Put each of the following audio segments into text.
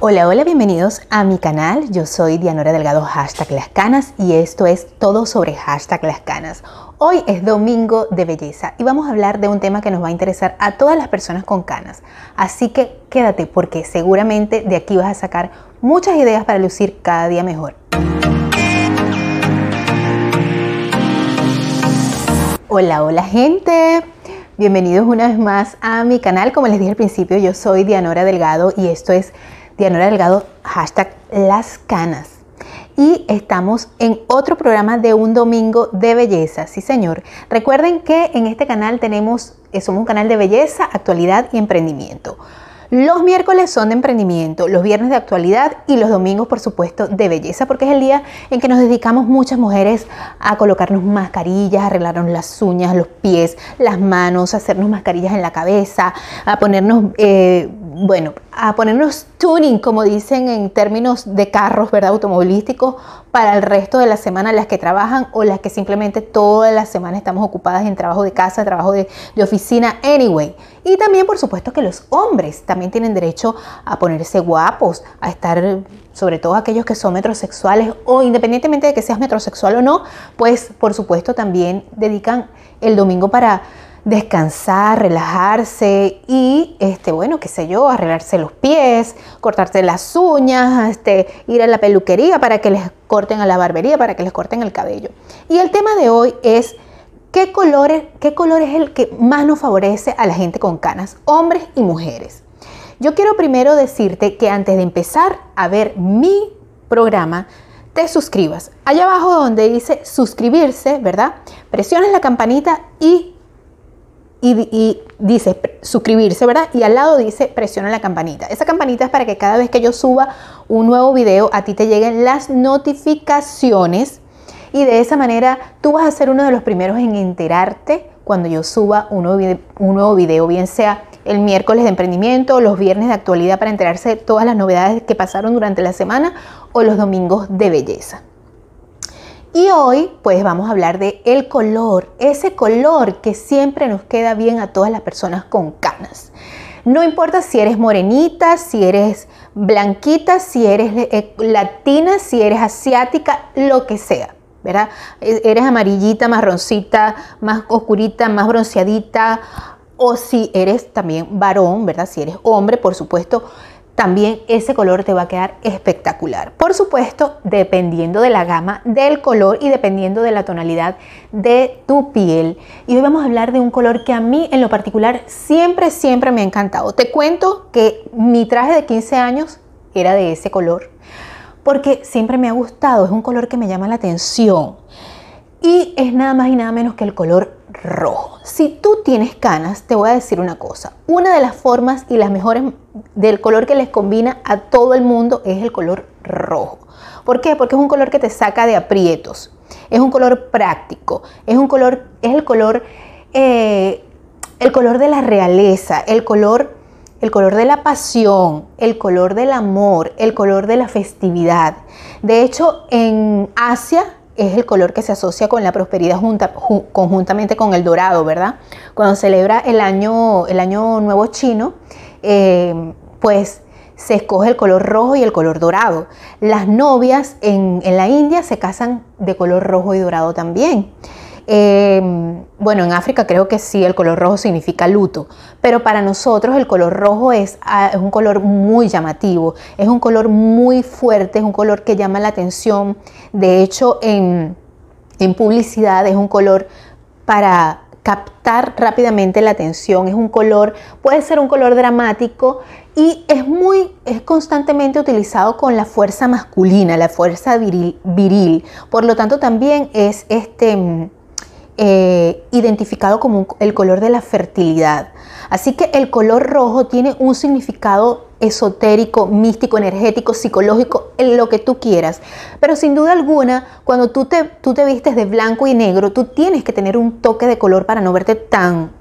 Hola, hola, bienvenidos a mi canal. Yo soy Dianora Delgado, hashtag Las Canas, y esto es todo sobre hashtag Las Canas. Hoy es domingo de belleza y vamos a hablar de un tema que nos va a interesar a todas las personas con canas. Así que quédate porque seguramente de aquí vas a sacar muchas ideas para lucir cada día mejor. Hola, hola gente. Bienvenidos una vez más a mi canal. Como les dije al principio, yo soy Dianora Delgado y esto es Dianora Delgado, hashtag Las Canas. Y estamos en otro programa de un domingo de belleza, sí señor. Recuerden que en este canal tenemos, eh, somos un canal de belleza, actualidad y emprendimiento. Los miércoles son de emprendimiento, los viernes de actualidad y los domingos, por supuesto, de belleza, porque es el día en que nos dedicamos muchas mujeres a colocarnos mascarillas, arreglarnos las uñas, los pies, las manos, hacernos mascarillas en la cabeza, a ponernos eh, bueno, a ponernos tuning, como dicen en términos de carros, ¿verdad? Automovilísticos, para el resto de la semana, las que trabajan o las que simplemente toda la semana estamos ocupadas en trabajo de casa, trabajo de, de oficina, anyway. Y también, por supuesto, que los hombres también tienen derecho a ponerse guapos, a estar, sobre todo aquellos que son metrosexuales o independientemente de que seas metrosexual o no, pues, por supuesto, también dedican el domingo para descansar, relajarse y, este, bueno, qué sé yo, arreglarse los pies, cortarse las uñas, este, ir a la peluquería para que les corten a la barbería, para que les corten el cabello. Y el tema de hoy es qué color, qué color es el que más nos favorece a la gente con canas, hombres y mujeres. Yo quiero primero decirte que antes de empezar a ver mi programa, te suscribas. Allá abajo donde dice suscribirse, ¿verdad? Presiones la campanita y y, dice suscribirse, ¿verdad? Y al lado dice presiona la campanita. Esa campanita es para que cada vez que yo suba un nuevo video a ti te lleguen las notificaciones y de esa manera tú vas a ser uno de los primeros en enterarte cuando yo suba un nuevo, video, un nuevo video, bien sea el miércoles de emprendimiento los viernes de actualidad para enterarse de todas las novedades que pasaron durante la semana o los domingos de belleza. Y hoy pues vamos a hablar de el color, ese color que siempre nos queda bien a todas las personas con canas. No importa si eres morenita, si eres blanquita, si eres eh, latina, si eres asiática, lo que sea, ¿verdad? E, eres amarillita, marroncita, más oscurita, más bronceadita, o si eres también varón, ¿verdad? Si eres hombre, por supuesto, también ese color te va a quedar espectacular. Por supuesto, dependiendo de la gama del color y dependiendo de la tonalidad de tu piel. Y hoy vamos a hablar de un color que a mí en lo particular siempre, siempre me ha encantado. Te cuento que mi traje de 15 años era de ese color porque siempre me ha gustado, es un color que me llama la atención. Y es nada más y nada menos que el color rojo. Si tú tienes canas, te voy a decir una cosa. Una de las formas y las mejores del color que les combina a todo el mundo es el color rojo. ¿Por qué? Porque es un color que te saca de aprietos. Es un color práctico. Es un color, es el color, eh, el color de la realeza, el color, el color de la pasión, el color del amor, el color de la festividad. De hecho, en Asia es el color que se asocia con la prosperidad junta, conjuntamente con el dorado, ¿verdad? Cuando celebra el año, el año nuevo chino, eh, pues se escoge el color rojo y el color dorado. Las novias en, en la India se casan de color rojo y dorado también. Em, bueno, en África creo que sí, el color rojo significa luto, pero para nosotros el color rojo es, ah, es, un color muy llamativo, es un color muy fuerte, es un color que llama la atención. De hecho, en, publicidad es un color para captar rápidamente la atención, es un color, puede ser un color dramático y es muy, es constantemente utilizado con la fuerza masculina, la fuerza viril, viril. por lo tanto también es este eh, identificado como el color de la fertilidad. Así que el color rojo tiene un significado esotérico, místico, energético, psicológico, lo que tú quieras. Pero sin duda alguna, cuando tú te, tú te vistes de blanco y negro, tú tienes que tener un toque de color para no verte tan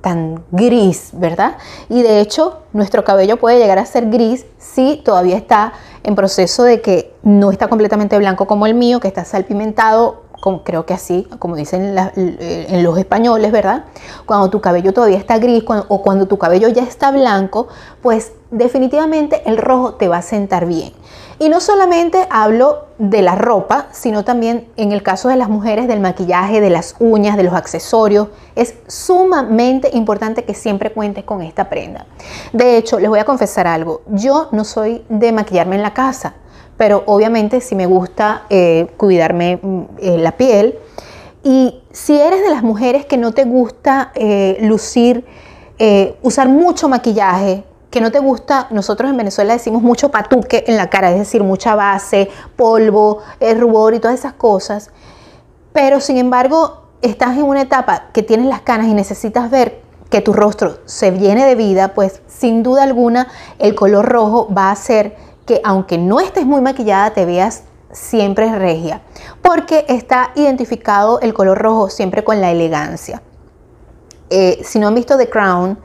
tan gris, ¿verdad? Y de hecho, nuestro cabello puede llegar a ser gris si todavía está en proceso de que no está completamente blanco como el mío, que está salpimentado como, creo que así, como dicen en los españoles, ¿verdad? Cuando tu cabello todavía está gris o cuando tu cabello ya está blanco, pues definitivamente el rojo te va a sentar bien. Y no solamente hablo de la ropa, sino también en el caso de las mujeres del maquillaje, de las uñas, de los accesorios. Es sumamente importante que siempre cuentes con esta prenda. De hecho, les voy a confesar algo. Yo no soy de maquillarme en la casa, pero obviamente si me gusta eh, cuidarme mm, eh, la piel. Y si eres de las mujeres que no te gusta eh, lucir, usar mucho maquillaje, que no te gusta, nosotros en Venezuela decimos mucho patuque en la cara, es decir, mucha base, polvo, rubor y todas esas cosas. Pero sin embargo, estás en una etapa que tienes las canas y necesitas ver que tu rostro se viene de vida, pues sin duda alguna el color rojo va a hacer que aunque no estés muy maquillada, te veas siempre regia, porque está identificado el color rojo siempre con la elegancia. Eh, si no han visto The Crown,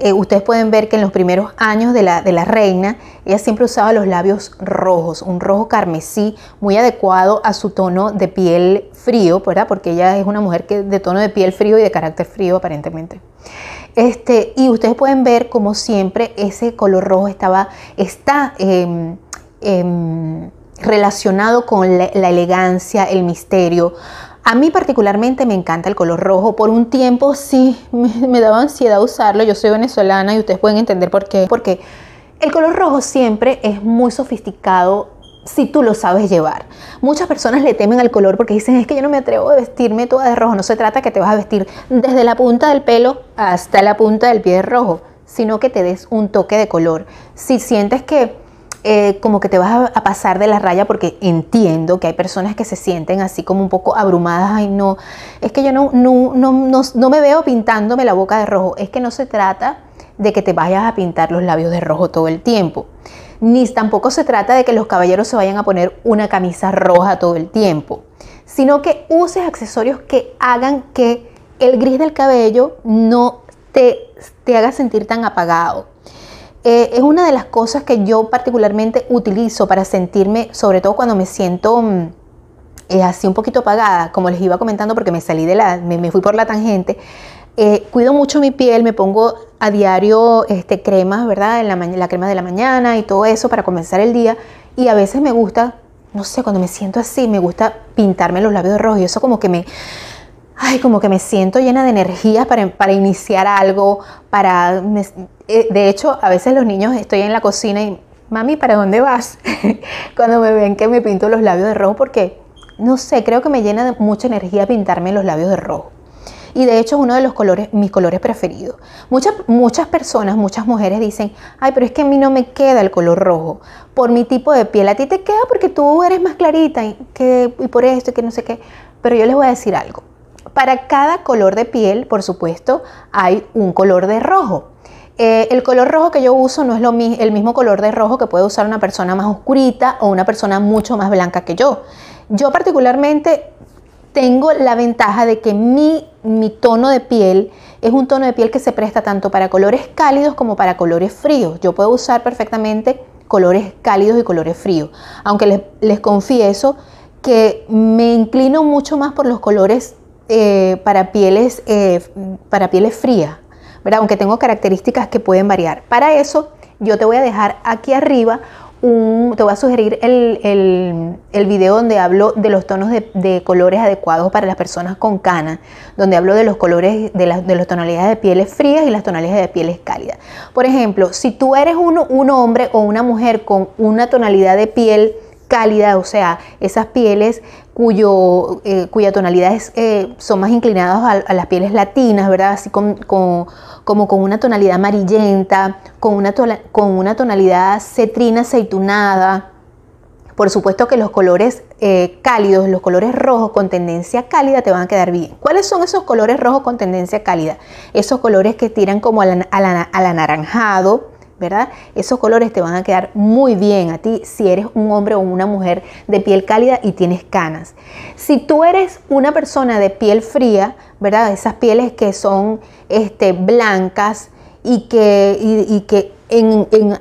eh, ustedes pueden ver que en los primeros años de la, de la, reina, ella siempre usaba los labios rojos, un rojo carmesí muy adecuado a su tono de piel frío, ¿verdad? Porque ella es una mujer que de tono de piel frío y de carácter frío aparentemente. Este, y ustedes pueden ver como siempre ese color rojo estaba, está em, em, relacionado con la elegancia, el misterio, a mí particularmente me encanta el color rojo. Por un tiempo sí me, daba ansiedad usarlo. Yo soy venezolana y ustedes pueden entender por qué. Porque el color rojo siempre es muy sofisticado si tú lo sabes llevar. Muchas personas le temen al color porque dicen es que yo no me atrevo a vestirme toda de rojo. No se trata que te vas a vestir desde la punta del pelo hasta la punta del pie de rojo, sino que te des un toque de color. Si sientes que eh, como que te vas a, pasar de la raya porque entiendo que hay personas que se sienten así como un poco abrumadas, ay no, es que yo no, no, no, no, me veo pintándome la boca de rojo, es que no se trata de que te vayas a pintar los labios de rojo todo el tiempo, ni tampoco se trata de que los caballeros se vayan a poner una camisa roja todo el tiempo, sino que uses accesorios que hagan que el gris del cabello no te, te haga sentir tan apagado eh, es una de las cosas que yo particularmente utilizo para sentirme, sobre todo cuando me siento mm, eh, así un poquito apagada, como les iba comentando porque me salí de la, me, fui por la tangente. Eh, cuido mucho mi piel, me pongo a diario este, cremas, ¿verdad? En la, la crema de la mañana y todo eso para comenzar el día. Y a veces me gusta, no sé, cuando me siento así, me gusta pintarme los labios rojos y eso como que me, ay, como que me siento llena de energía para, para iniciar algo, para... Eh, de hecho, a veces los niños estoy en la cocina y, mami, ¿para dónde vas? Cuando me ven que me pinto los labios de rojo, porque, no sé, creo que me llena de mucha energía pintarme los labios de rojo. Y de hecho es uno de los colores, mis colores preferidos. Muchas, muchas personas, muchas mujeres dicen, ay, pero es que a mí no me queda el color rojo por mi tipo de piel. A ti te queda porque tú eres más clarita y, que, y por esto y que no sé qué. Pero yo les voy a decir algo. Para cada color de piel, por supuesto, hay un color de rojo. Eh, el color rojo que yo uso no es el mismo color de rojo que puede usar una persona más oscurita o una persona mucho más blanca que yo. Yo particularmente tengo la ventaja de que mi, mi tono de piel es un tono de piel que se presta tanto para colores cálidos como para colores fríos. Yo puedo usar perfectamente colores cálidos y colores fríos. Aunque les, les confieso que me inclino mucho más por los colores eh, para, pieles, eh, para pieles frías, ¿verdad? aunque tengo características que pueden variar. Para eso yo te voy a dejar aquí arriba un, te voy a sugerir el, el, video donde hablo de los tonos de, colores adecuados para las personas con cana, donde hablo de los colores, de, de las tonalidades de pieles frías y las tonalidades de pieles cálidas. Por ejemplo, si tú eres un, un hombre o una mujer con una tonalidad de piel cálida, o sea, esas pieles cuyo, eh, cuya tonalidades eh, son más inclinadas a, las pieles latinas, ¿verdad? Así como con una tonalidad amarillenta, con una, con una tonalidad cetrina aceitunada. Por supuesto que los colores eh, cálidos, los colores rojos con tendencia cálida te van a quedar bien. ¿Cuáles son esos colores rojos con tendencia cálida? Esos colores que tiran como al, al anaranjado, ¿verdad? Esos colores te van a quedar muy bien a ti si eres un hombre o una mujer de piel cálida y tienes canas. Si tú eres una persona de piel fría, ¿verdad? Esas pieles que son este, blancas y que, y, que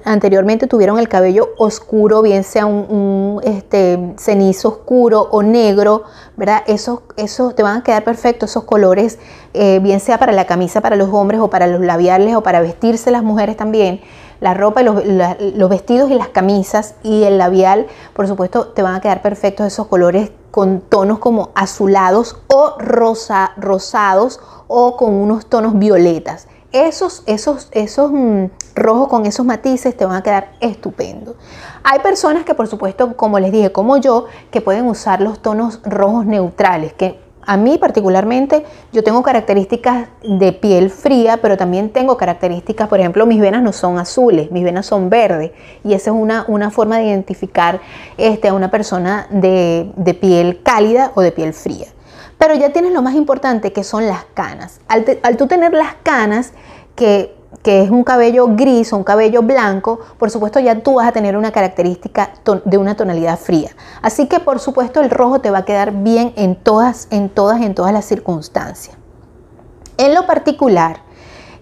anteriormente tuvieron el cabello oscuro, bien sea un, este, cenizo oscuro o negro, ¿verdad? Esos, esos te van a quedar perfectos, esos colores, eh, bien sea para la camisa para los hombres o para los labiales o para vestirse las mujeres también. La ropa y los, vestidos y las camisas y el labial, por supuesto, te van a quedar perfectos esos colores con tonos como azulados o rosa, rosados o con unos tonos violetas. Esos, esos, esos mm, rojos con esos matices te van a quedar estupendo. Hay personas que, por supuesto, como les dije, como yo, que pueden usar los tonos rojos neutrales, que a mí particularmente yo tengo características de piel fría, pero también tengo características, por ejemplo, mis venas no son azules, mis venas son verdes y esa es una, una forma de identificar este, a una persona de, de piel cálida o de piel fría. Pero ya tienes lo más importante que son las canas. Al, tú tener las canas, que, que, es un cabello gris o un cabello blanco, por supuesto ya tú vas a tener una característica de una tonalidad fría. Así que por supuesto el rojo te va a quedar bien en todas, en todas, en todas las circunstancias. En lo particular,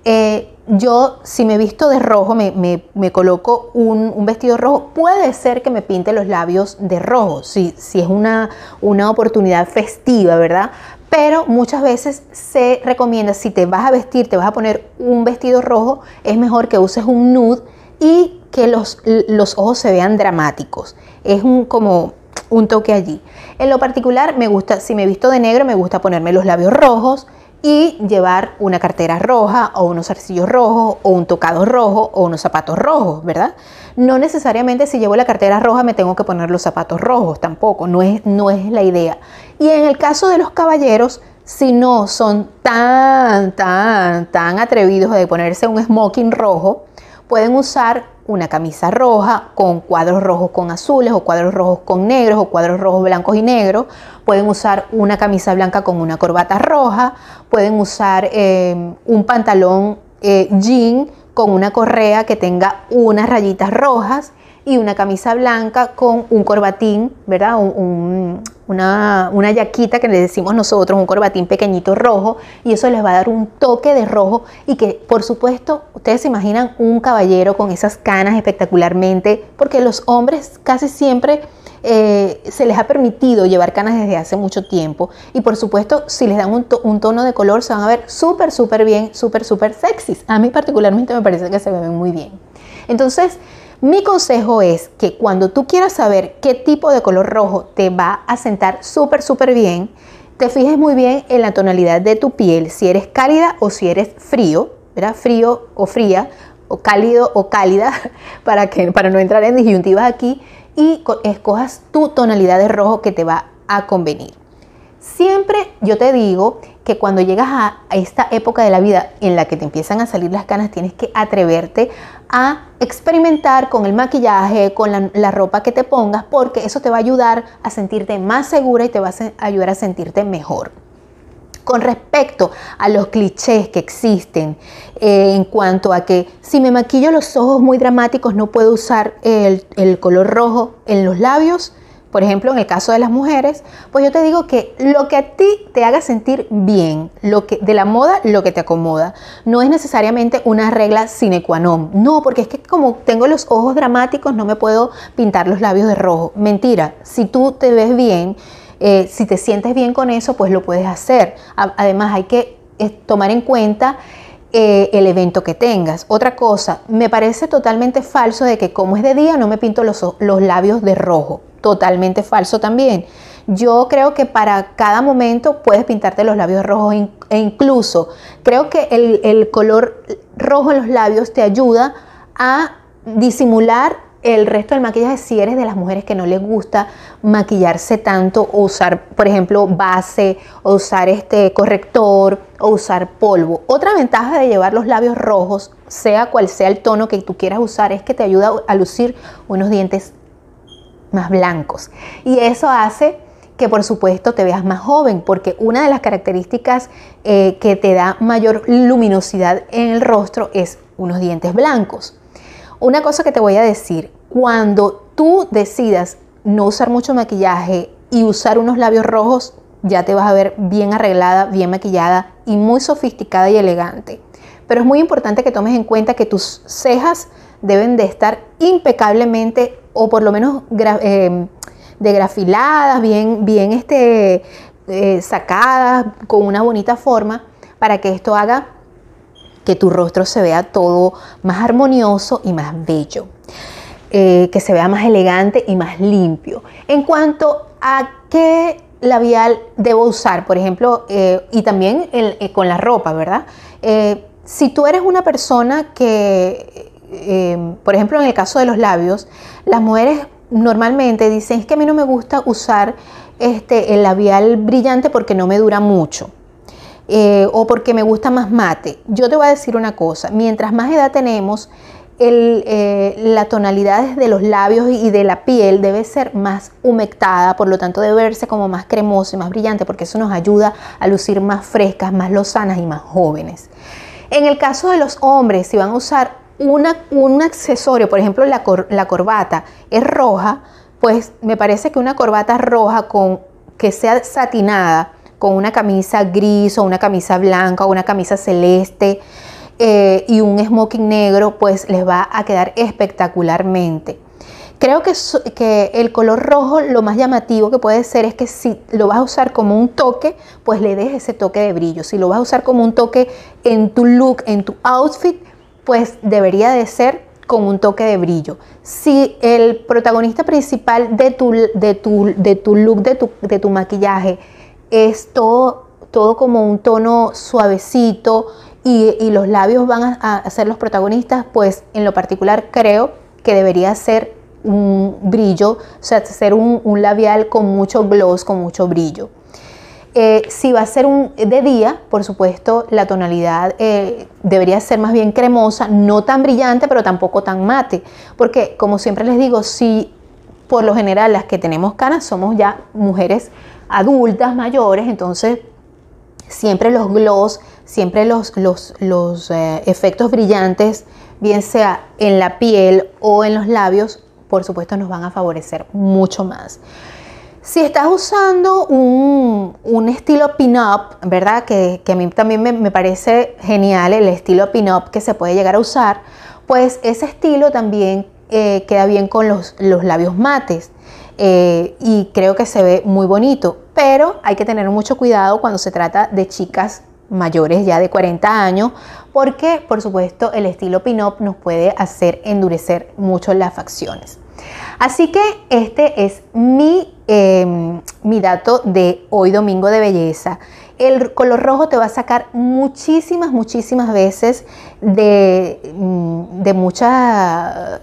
eh, yo si me visto de rojo, me, coloco un, vestido rojo, puede ser que me pinte los labios de rojo, si, si es una, una oportunidad festiva, ¿verdad? Pero muchas veces se recomienda, si te vas a vestir, te vas a poner un vestido rojo, es mejor que uses un nude y que los, los ojos se vean dramáticos. Es un, como un toque allí. En lo particular, me gusta, si me visto de negro, me gusta ponerme los labios rojos, y llevar una cartera roja o unos arcillos rojos o un tocado rojo o unos zapatos rojos, ¿verdad? No necesariamente si llevo la cartera roja me tengo que poner los zapatos rojos, tampoco, no es, no es la idea. Y en el caso de los caballeros, si no son tan, tan, tan atrevidos de ponerse un smoking rojo, pueden usar una camisa roja con cuadros rojos con azules o cuadros rojos con negros o cuadros rojos blancos y negros. Pueden usar una camisa blanca con una corbata roja. Pueden usar eh, un pantalón eh, jean con una correa que tenga unas rayitas rojas y una camisa blanca con un corbatín, ¿verdad? una, una yaquita que le decimos nosotros, un corbatín pequeñito rojo, y eso les va a dar un toque de rojo y que, por supuesto, ustedes se imaginan un caballero con esas canas espectacularmente, porque los hombres casi siempre... Eh, se les ha permitido llevar canas desde hace mucho tiempo y por supuesto si les dan un, un tono de color se van a ver súper súper bien, súper súper sexys. A mí particularmente me parece que se ven muy bien. Entonces, mi consejo es que cuando tú quieras saber qué tipo de color rojo te va a sentar súper, súper bien, te fijes muy bien en la tonalidad de tu piel, si eres cálida o si eres frío, ¿verdad? Frío o fría, o cálido o cálida, para, que, para no entrar en disyuntivas aquí, y escojas tu tonalidad de rojo que te va a convenir. Siempre yo te digo que cuando llegas a, esta época de la vida en la que te empiezan a salir las canas, tienes que atreverte a experimentar con el maquillaje, con la, ropa que te pongas, porque eso te va a ayudar a sentirte más segura y te va a ayudar a sentirte mejor. Con respecto a los clichés que existen eh, en cuanto a que si me maquillo los ojos muy dramáticos no puedo usar el color rojo en los labios, por ejemplo, en el caso de las mujeres, pues yo te digo que lo que a ti te haga sentir bien, lo que de la moda, lo que te acomoda, no es necesariamente una regla sine qua non. No, porque es que como tengo los ojos dramáticos, no me puedo pintar los labios de rojo. Mentira, si tú te ves bien, eh, si te sientes bien con eso, pues lo puedes hacer. Además, hay que eh, tomar en cuenta eh, el evento que tengas. Otra cosa, me parece totalmente falso de que como es de día no me pinto los, los labios de rojo totalmente falso también. Yo creo que para cada momento puedes pintarte los labios rojos e incluso creo que el, color rojo en los labios te ayuda a disimular el resto del maquillaje si eres de las mujeres que no les gusta maquillarse tanto o usar, por ejemplo, base o usar este corrector o usar polvo. Otra ventaja de llevar los labios rojos, sea cual sea el tono que tú quieras usar, es que te ayuda a lucir unos dientes más blancos. Y eso hace que por supuesto te veas más joven, porque una de las características eh, que te da mayor luminosidad en el rostro es unos dientes blancos. Una cosa que te voy a decir, cuando tú decidas no usar mucho maquillaje y usar unos labios rojos, ya te vas a ver bien arreglada, bien maquillada y muy sofisticada y elegante. Pero es muy importante que tomes en cuenta que tus cejas deben de estar impecablemente o por lo menos eh, degrafiladas, bien, bien este, eh, sacadas, con una bonita forma, para que esto haga que tu rostro se vea todo más armonioso y más bello. Eh, que se vea más elegante y más limpio. En cuanto a qué labial debo usar, por ejemplo, eh, y también eh, con la ropa, ¿verdad? si tú eres una persona que, por ejemplo, en el caso de los labios, las mujeres normalmente dicen, es que a mí no me gusta usar este, el labial brillante porque no me dura mucho. o porque me gusta más mate. Yo te voy a decir una cosa, mientras más edad tenemos, eh, la tonalidad de los labios y de la piel debe ser más humectada, por lo tanto debe verse como más cremoso y más brillante, porque eso nos ayuda a lucir más frescas, más lozanas y más jóvenes. En el caso de los hombres, si van a usar un accesorio, por ejemplo la, corbata es roja, pues me parece que una corbata roja que sea satinada, con una camisa gris o una camisa blanca o una camisa celeste, eh, y un smoking negro, pues les va a quedar espectacularmente. Creo que, que, el color rojo lo más llamativo que puede ser es que si lo vas a usar como un toque, pues le des ese toque de brillo. Si lo vas a usar como un toque en tu look, en tu outfit, pues debería de ser con un toque de brillo. Si el protagonista principal de tu, de tu, de tu look, de tu, de tu maquillaje, es todo, todo como un tono suavecito, y, los labios van a, ser los protagonistas, pues en lo particular creo que debería ser un brillo, o sea, ser un, labial con mucho gloss, con mucho brillo. Eh, si va a ser un, de día, por supuesto, la tonalidad eh, debería ser más bien cremosa, no tan brillante, pero tampoco tan mate. Porque, como siempre les digo, si por lo general las que tenemos canas somos ya mujeres adultas, mayores, entonces siempre los gloss siempre los, los, eh, efectos brillantes, bien sea en la piel o en los labios, por supuesto nos van a favorecer mucho más. Si estás usando un, estilo pin-up, ¿verdad? Que, a mí también me, parece genial el estilo pin-up que se puede llegar a usar, pues ese estilo también eh, queda bien con los, labios mates. Eh, y creo que se ve muy bonito, pero hay que tener mucho cuidado cuando se trata de chicas mayores ya de 40 años, porque por supuesto el estilo pin-up nos puede hacer endurecer mucho las facciones. Así que este es mi, em, mi dato de hoy domingo de belleza. El color rojo te va a sacar muchísimas, muchísimas veces de, mm, de mucha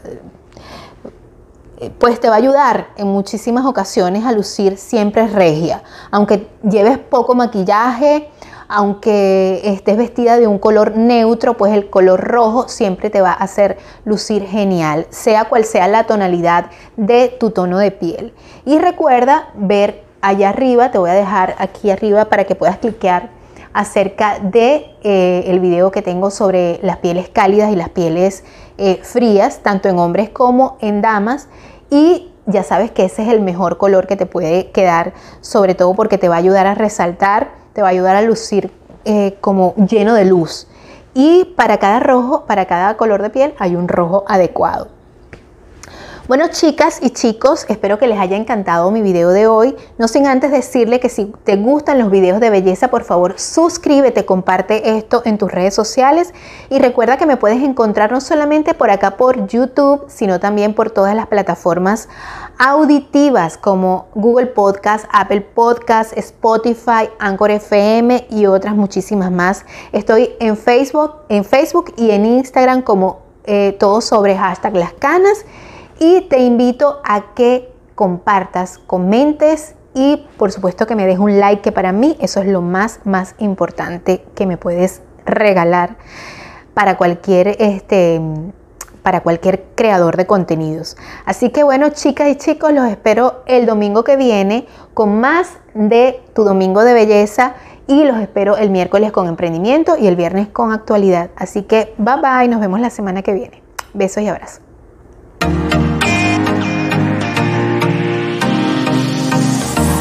pues te va a ayudar en muchísimas ocasiones a lucir siempre regia. Aunque lleves poco maquillaje, aunque estés vestida de un color neutro, pues el color rojo siempre te va a hacer lucir genial, sea cual sea la tonalidad de tu tono de piel. Y recuerda ver allá arriba, te voy a dejar aquí arriba para que puedas cliquear acerca de eh, el video que tengo sobre las pieles cálidas y las pieles eh, frías, tanto en hombres como en damas. Y ya sabes que ese es el mejor color que te puede quedar, sobre todo porque te va a ayudar a resaltar te va a ayudar a lucir eh, como lleno de luz. Y para cada rojo, para cada color de piel, hay un rojo adecuado. Bueno, chicas y chicos, espero que les haya encantado mi video de hoy. No sin antes decirle que si te gustan los videos de belleza, por favor, suscríbete, comparte esto en tus redes sociales y recuerda que me puedes encontrar no solamente por acá por YouTube, sino también por todas las plataformas auditivas como Google Podcast, Apple Podcast, Spotify, Anchor FM y otras muchísimas más. Estoy en Facebook, en Facebook y en Instagram como eh, todo sobre hashtag las canas y te invito a que compartas, comentes y por supuesto que me des un like que para mí eso es lo más más importante que me puedes regalar para cualquier este para cualquier creador de contenidos. Así que bueno, chicas y chicos, los espero el domingo que viene con más de tu domingo de belleza y los espero el miércoles con emprendimiento y el viernes con actualidad. Así que bye bye, nos vemos la semana que viene. Besos y abrazos.